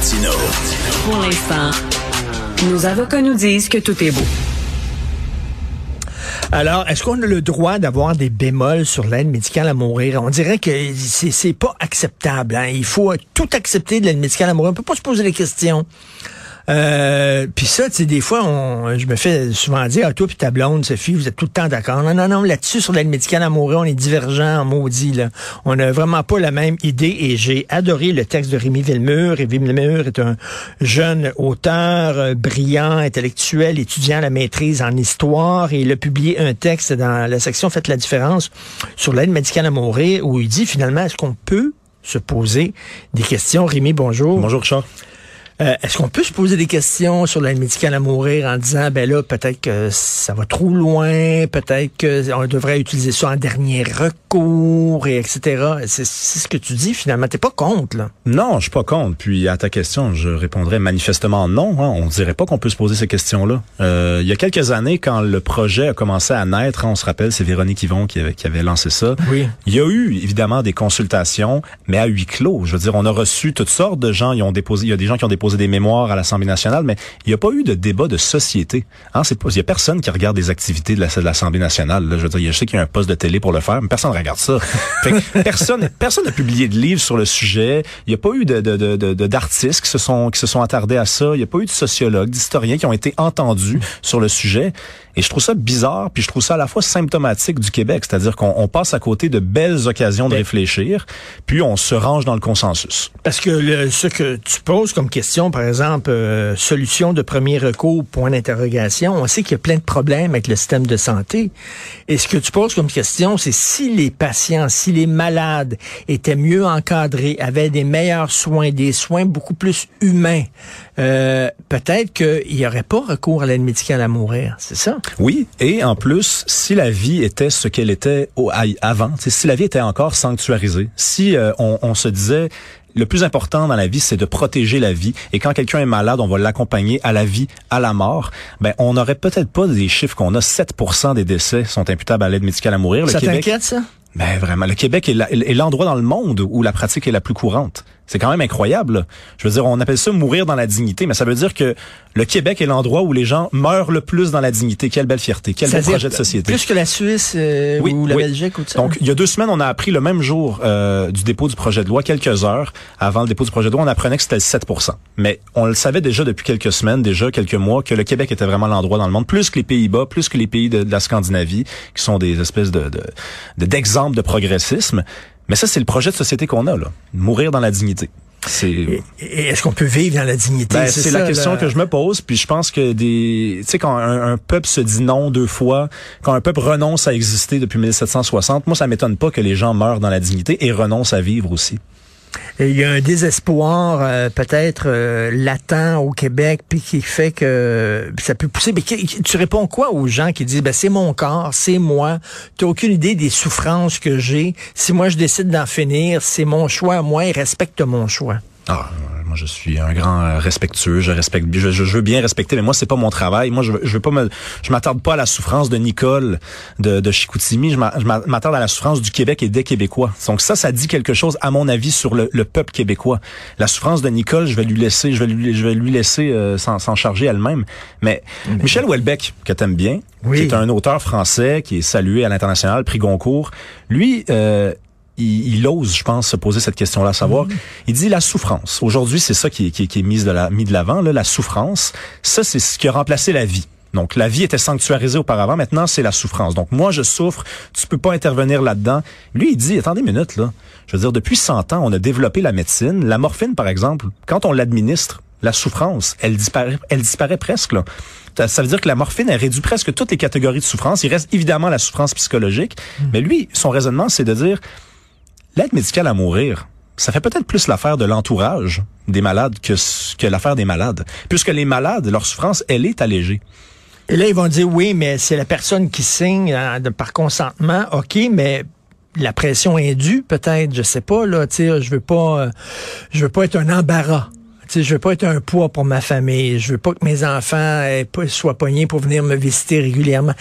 Martino. Pour l'instant, nos avocats nous disent que tout est beau. Alors, est-ce qu'on a le droit d'avoir des bémols sur l'aide médicale à mourir? On dirait que c'est, c'est pas acceptable. Hein? Il faut tout accepter de l'aide médicale à mourir. On peut pas se poser des questions. Euh, puis ça, tu sais, des fois, je me fais souvent dire, ah, toi puis ta blonde, Sophie, vous êtes tout le temps d'accord. Non, non, non, là-dessus, sur l'aide médicale à on est divergents, maudit, là. On n'a vraiment pas la même idée et j'ai adoré le texte de Rémi Villemur. Et Villemur est un jeune auteur, euh, brillant, intellectuel, étudiant la maîtrise en histoire et il a publié un texte dans la section Faites la différence sur l'aide médicale à mourir où il dit finalement, est-ce qu'on peut se poser des questions? Rémi, bonjour. Bonjour, Richard. Euh, Est-ce qu'on peut se poser des questions sur l'aide médicale à mourir en disant, ben là, peut-être que ça va trop loin, peut-être qu'on devrait utiliser ça en dernier recours, et etc. C'est ce que tu dis, finalement. T'es pas contre, là. Non, je suis pas contre. Puis à ta question, je répondrais manifestement non. Hein. On dirait pas qu'on peut se poser ces questions-là. Euh, il y a quelques années, quand le projet a commencé à naître, on se rappelle, c'est Véronique Yvon qui avait, qui avait lancé ça. Oui. Il y a eu évidemment des consultations, mais à huis clos. Je veux dire, on a reçu toutes sortes de gens. Ils ont déposé. Il y a des gens qui ont déposé des mémoires à l'Assemblée nationale, mais il n'y a pas eu de débat de société. Hein, c'est pas. Il y a personne qui regarde des activités de la- de l'Assemblée nationale. Là. Je veux dire, je sais qu'il y a un poste de télé pour le faire, mais personne ne regarde ça. Fait que personne, personne n'a publié de livre sur le sujet. Il n'y a pas eu de, de, de, de- de- d'artistes qui se sont qui se sont attardés à ça. Il n'y a pas eu de sociologues, d'historiens qui ont été entendus sur le sujet. Et je trouve ça bizarre, puis je trouve ça à la fois symptomatique du Québec, c'est-à-dire qu'on on passe à côté de belles occasions de Ben- réfléchir, puis on se range dans le consensus. Parce que le- ce que tu poses comme question, par exemple, euh, solution de premier recours, point d'interrogation, on sait qu'il y a plein de problèmes avec le système de santé. Et ce que tu poses comme question, c'est si les patients, si les malades étaient mieux encadrés, avaient des meilleurs soins, des soins beaucoup plus humains, euh, peut-être qu'il n'y aurait pas recours à l'aide médicale à mourir. C'est ça? Oui, et en plus, si la vie était ce qu'elle était au, avant, si la vie était encore sanctuarisée, si euh, on, on se disait le plus important dans la vie, c'est de protéger la vie. Et quand quelqu'un est malade, on va l'accompagner à la vie, à la mort. Ben, on n'aurait peut-être pas des chiffres qu'on a. 7% des décès sont imputables à l'aide médicale à mourir. Le ça Québec, t'inquiète, ça? ben vraiment, le Québec est l'endroit dans le monde où la pratique est la plus courante. C'est quand même incroyable. là. Je veux dire, on appelle ça mourir dans la dignité, mais ça veut dire que le Québec est l'endroit où les gens meurent le plus dans la dignité. Quelle belle fierté, quel beau projet de société. Plus que la Suisse euh, Oui, ou la oui. Belgique ou tout ça? Donc, il y a deux semaines, on a appris le même jour euh, du dépôt du projet de loi, quelques heures avant le dépôt du projet de loi, on apprenait que c'était le 7 Mais on le savait déjà depuis quelques semaines, déjà quelques mois, que le Québec était vraiment l'endroit dans le monde, plus que les Pays-Bas, plus que les pays de, de la Scandinavie, qui sont des espèces de de- de- d'exemples de, progressisme. Mais ça, c'est le projet de société qu'on a, là. Mourir dans la dignité. C'est... Est-ce qu'on peut vivre dans la dignité? Ben, c'est la ça, question là. que je me pose, puis je pense que des, tu sais, quand un, un peuple se dit non deux fois, quand un peuple renonce à exister depuis 1760, moi ça m'étonne pas que les gens meurent dans la dignité et renoncent à vivre aussi. Il y a un désespoir euh, peut-être euh, latent au Québec, puis qui fait que ça peut pousser. Mais tu réponds quoi aux gens qui disent, ben, c'est mon corps, c'est moi, tu aucune idée des souffrances que j'ai. Si moi je décide d'en finir, c'est mon choix, moi, et respecte mon choix. Ah, moi je suis un grand euh, respectueux, je respecte, je, je, je veux bien respecter, mais moi c'est pas mon travail. Moi je, veux- je veux pas me, je m'attarde pas à la souffrance de Nicole de, de Chicoutimi. Je m'a- je m'a- m'attarde à la souffrance du Québec et des Québécois. Donc ça, ça dit quelque chose à mon avis sur le, le peuple québécois. La souffrance de Nicole, je vais lui laisser, je vais lui, je vais lui laisser euh, s'en s'en charger elle-même. Mais Michel Houellebecq, que t'aimes bien, Oui. qui est un auteur français qui est salué à l'international, prix Goncourt, lui. Euh, il, il ose, je pense, se poser cette question-là, savoir, il dit la souffrance. Aujourd'hui, c'est ça qui est, qui est, qui est mise de la, mis de l'avant, là, la souffrance. Ça, c'est ce qui a remplacé la vie. Donc, la vie était sanctuarisée auparavant. Maintenant, c'est la souffrance. Donc, moi, je souffre. Tu peux pas intervenir là-dedans. Lui, il dit, attendez une minute, là. Je veux dire, depuis 100 ans, on a développé la médecine. La morphine, par exemple, quand on l'administre, la souffrance, elle disparaît, elle disparaît presque, là. Ça- Ça veut dire que la morphine, elle réduit presque toutes les catégories de souffrance. Il reste évidemment la souffrance psychologique. Mais lui, son raisonnement, c'est de dire, L'aide médicale à mourir, ça fait peut-être plus l'affaire de l'entourage des malades que, l'affaire des malades. Puisque les malades, leur souffrance, elle est allégée. Et là, ils vont dire, oui, mais c'est la personne qui signe euh, par consentement, OK, mais la pression est due, peut-être, je sais pas, là, tu je veux pas, euh, je veux pas être un embarras. Sais, je veux pas être un poids pour ma famille. Je veux pas que mes enfants pas- soient pognés pour venir me visiter régulièrement.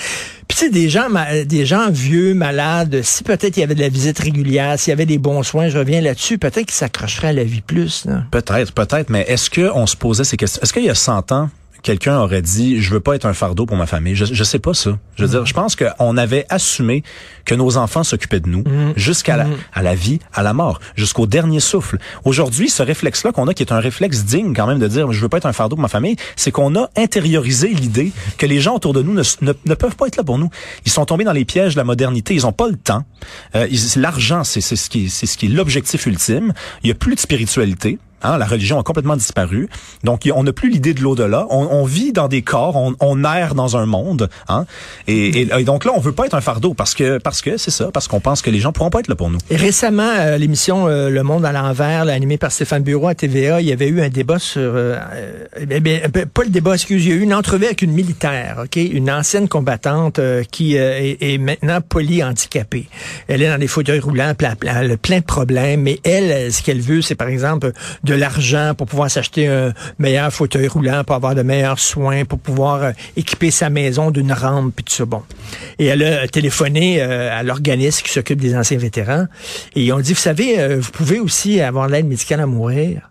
Puis tu sais, des gens, des gens vieux, malades, si peut-être il y avait de la visite régulière, s'il y avait des bons soins, je reviens là-dessus, peut-être qu'ils s'accrocheraient à la vie plus. Peut-être, peut-être, mais est-ce que on se posait ces questions? Est-ce qu'il y a 100 ans, quelqu'un aurait dit je veux pas être un fardeau pour ma famille Je je sais pas ça. Je veux dire, je pense qu'on avait assumé que nos enfants s'occupaient de nous jusqu'à la à la vie, à la mort, jusqu'au dernier souffle. Aujourd'hui, ce réflexe-là qu'on a qui est un réflexe digne quand même de dire je veux pas être un fardeau pour ma famille, c'est qu'on a intériorisé l'idée que les gens autour de nous ne, ne, ne peuvent pas être là pour nous. Ils sont tombés dans les pièges de la modernité, ils ont pas le temps. Euh, l'argent c'est c'est ce qui est- c'est ce qui est l'objectif ultime. Il y a plus de spiritualité. Hein, la religion a complètement disparu. Donc, on n'a plus l'idée de l'au-delà. On, on vit dans des corps, on, on erre dans un monde. Hein, et, et- et donc là, on veut pas être un fardeau parce que parce que c'est ça, parce qu'on pense que les gens pourront pas être là pour nous. Récemment, euh, l'émission euh, Le Monde à l'envers, animée par Stéphane Bureau à TVA, il y avait eu un débat sur... euh, euh, eh euh, pas le débat, excusez, il y a eu une entrevue avec une militaire, ok, une ancienne combattante qui est, est maintenant polyhandicapée. Elle est dans des fauteuils roulants, elle, a plein de problèmes, mais elle, ce qu'elle veut, c'est par exemple l'argent pour pouvoir s'acheter un meilleur fauteuil roulant, pour avoir de meilleurs soins, pour pouvoir euh, équiper sa maison d'une rampe, puis tout ça. Bon. Et elle a téléphoné euh, à l'organisme qui s'occupe des anciens vétérans, et ils ont dit, vous savez, euh, vous pouvez aussi avoir l'aide médicale à mourir.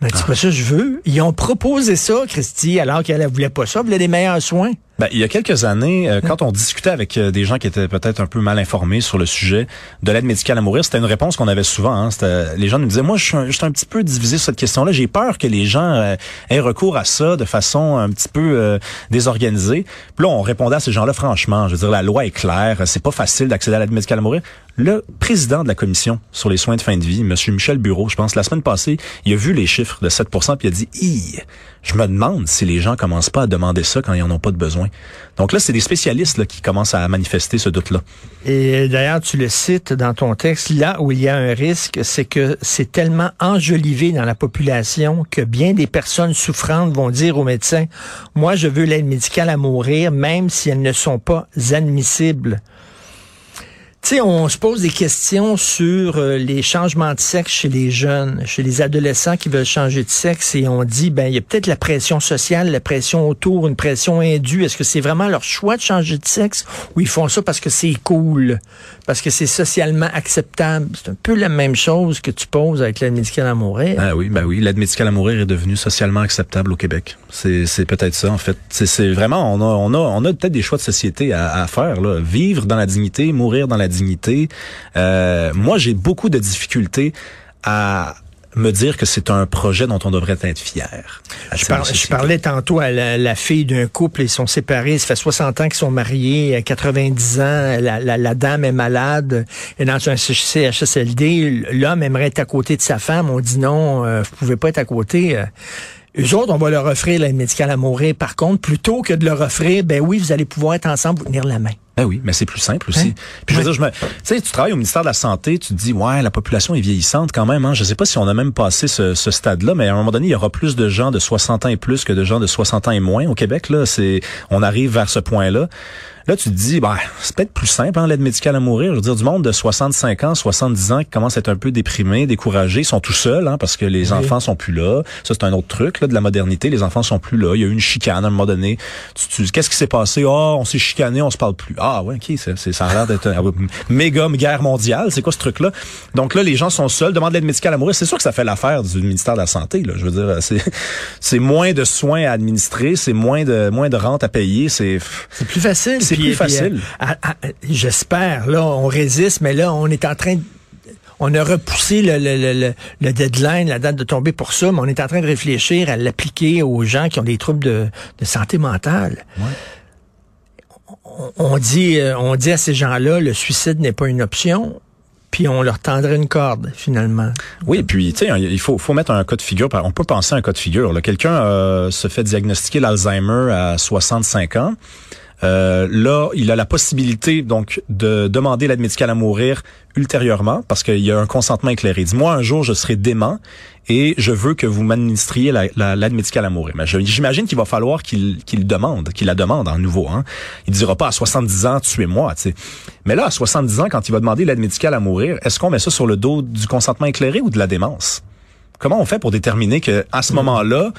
Mais c'est pas ça que je veux. Ils ont proposé ça, Christy, alors qu'elle ne voulait pas ça, elle voulait des meilleurs soins. Ben, il y a quelques années, euh, quand on discutait avec euh, des gens qui étaient peut-être un peu mal informés sur le sujet de l'aide médicale à mourir, c'était une réponse qu'on avait souvent. Hein, C'était- les gens nous disaient, moi, je suis un, je suis un petit peu divisé sur cette question-là. J'ai peur que les gens euh, aient recours à ça de façon un petit peu euh, désorganisée. Puis là, on répondait à ces gens-là franchement. Je veux dire, la loi est claire. C'est pas facile d'accéder à l'aide médicale à mourir. Le président de la commission sur les soins de fin de vie, M. Michel Bureau, je pense, la semaine passée, il a vu les chiffres de 7 puis il a dit, je me demande si les gens commencent pas à demander ça quand ils en ont pas besoin. Donc là, c'est des spécialistes qui commencent à manifester ce doute-là. Et d'ailleurs, tu le cites dans ton texte, là où il y a un risque, c'est que c'est tellement enjolivé dans la population que bien des personnes souffrantes vont dire aux médecins, moi, je veux l'aide médicale à mourir, même si elles ne sont pas admissibles. Tu sais, on se pose des questions sur euh, les changements de sexe chez les jeunes, chez les adolescents qui veulent changer de sexe, et on dit, ben, il y a peut-être la pression sociale, la pression autour, une pression indue. Est-ce que c'est vraiment leur choix de changer de sexe ou ils font ça parce que c'est cool, parce que c'est socialement acceptable? C'est un peu la même chose que tu poses avec l'aide médicale à mourir. Ah oui, ben oui, l'aide médicale à mourir est devenue socialement acceptable au Québec. C'est, peut-être ça en fait. C'est, vraiment, on a, on a, on a peut-être des choix de société à, à faire là. Vivre dans la dignité, mourir dans la dignité. Euh, moi, j'ai beaucoup de difficultés à me dire que c'est un projet dont on devrait être fier. Je, par- je parlais tantôt à la, la fille d'un couple, ils sont séparés, ça fait 60 ans qu'ils sont mariés, à 90 ans, la, la, la dame est malade, et dans un CHSLD, l'homme aimerait être à côté de sa femme, on dit non, euh, vous pouvez pas être à côté. Euh, eux autres, on va leur offrir l'aide médicale à mourir. Par contre, plutôt que de leur offrir, ben oui, vous allez pouvoir être ensemble, vous tenir la main. Ben oui, mais c'est plus simple aussi. Hein? Puis je veux dire, je me, tu sais, tu travailles au ministère de la Santé, tu te dis, ouais, la population est vieillissante quand même. Hein. Je sais pas si on a même passé ce, ce stade-là, mais à un moment donné, il y aura plus de gens de 60 ans et plus que de gens de 60 ans et moins au Québec. Là, c'est, on arrive vers ce point-là. Là, tu te dis, bah, c'est peut-être plus simple, hein, l'aide médicale à mourir. Je veux dire, du monde de 65 ans, 70 ans qui commence à être un peu déprimé, découragé, ils sont tout seuls, hein, parce que les Oui. enfants sont plus là. Ça, c'est un autre truc, là, de la modernité. Les enfants sont plus là. Il y a eu une chicane à un moment donné. Tu, tu- qu'est-ce qui s'est passé? Ah, on s'est chicané, on se parle plus. Ah, ouais, ok, c'est, c'est- ça a l'air d'être une méga guerre mondiale. C'est quoi ce truc-là? Donc là, les gens sont seuls, demandent l'aide médicale à mourir. C'est sûr que ça fait l'affaire du ministère de la Santé, là. Je veux dire, c'est, c'est moins de soins à administrer, c'est moins de, moins de rente à payer, c'est, C'est plus facile. C'est plus facile. à- à- J'espère. Là, on résiste, mais là, on est en train de... On a repoussé le, le, le, le- le deadline, la date de tomber pour ça, mais on est en train de réfléchir à l'appliquer aux gens qui ont des troubles de, de santé mentale. On, on dit, euh, on dit à ces gens-là, le suicide n'est pas une option, puis on leur tendrait une corde, finalement. Oui, puis tu sais, il faut, faut mettre un cas de figure. On peut penser à un cas de figure. là. Quelqu'un euh, se fait diagnostiquer l'Alzheimer à 65 ans. Euh, là, il a la possibilité donc de demander l'aide médicale à mourir ultérieurement parce qu'il y a un consentement éclairé. Dis-moi un jour je serai dément et je veux que vous m'administriez la- la- l'aide médicale à mourir. Mais j'imagine qu'il va falloir qu'il demande, qu'il la demande en nouveau. Hein. Il dira pas à 70 ans tuez-moi. Mais là, à 70 ans, quand il va demander l'aide médicale à mourir, est-ce qu'on met ça sur le dos du consentement éclairé ou de la démence? Comment on fait pour déterminer que à ce moment-là,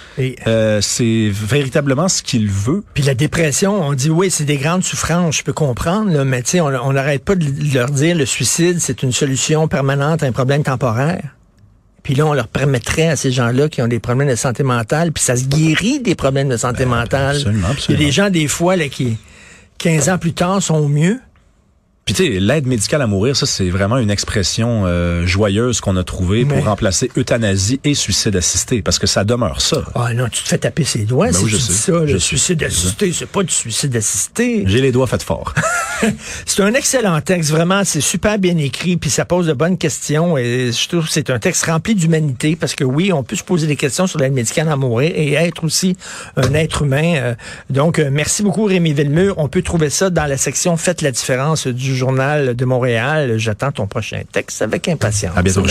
euh, c'est véritablement ce qu'il veut? Puis la dépression, on dit oui, c'est des grandes souffrances, je peux comprendre, là, mais tu sais, on n'arrête pas de leur dire le suicide, c'est une solution permanente à un problème temporaire. Puis là, on leur permettrait à ces gens-là qui ont des problèmes de santé mentale, puis ça se guérit des problèmes de santé mentale. absolument, Il y a des gens, des fois, là, qui, 15 ans plus tard, sont mieux. Puis tu sais, l'aide médicale à mourir, ça c'est vraiment une expression euh, joyeuse qu'on a trouvée Mais- pour remplacer euthanasie et suicide assisté, parce que ça demeure ça. Ah non, tu te fais taper ses doigts Ben si oui, tu je dis sais. ça. Le suicide assisté, c'est pas du suicide assisté. J'ai les doigts faits fort. C'est un excellent texte, vraiment, c'est super bien écrit, puis ça pose de bonnes questions, et je trouve que c'est un texte rempli d'humanité, parce que oui, on peut se poser des questions sur l'aide médicale à mourir et être aussi un être humain. euh, donc, euh, merci beaucoup Rémi Villemur. On peut trouver ça dans la section Faites la différence du Journal de Montréal. J'attends ton prochain texte avec impatience. À bientôt.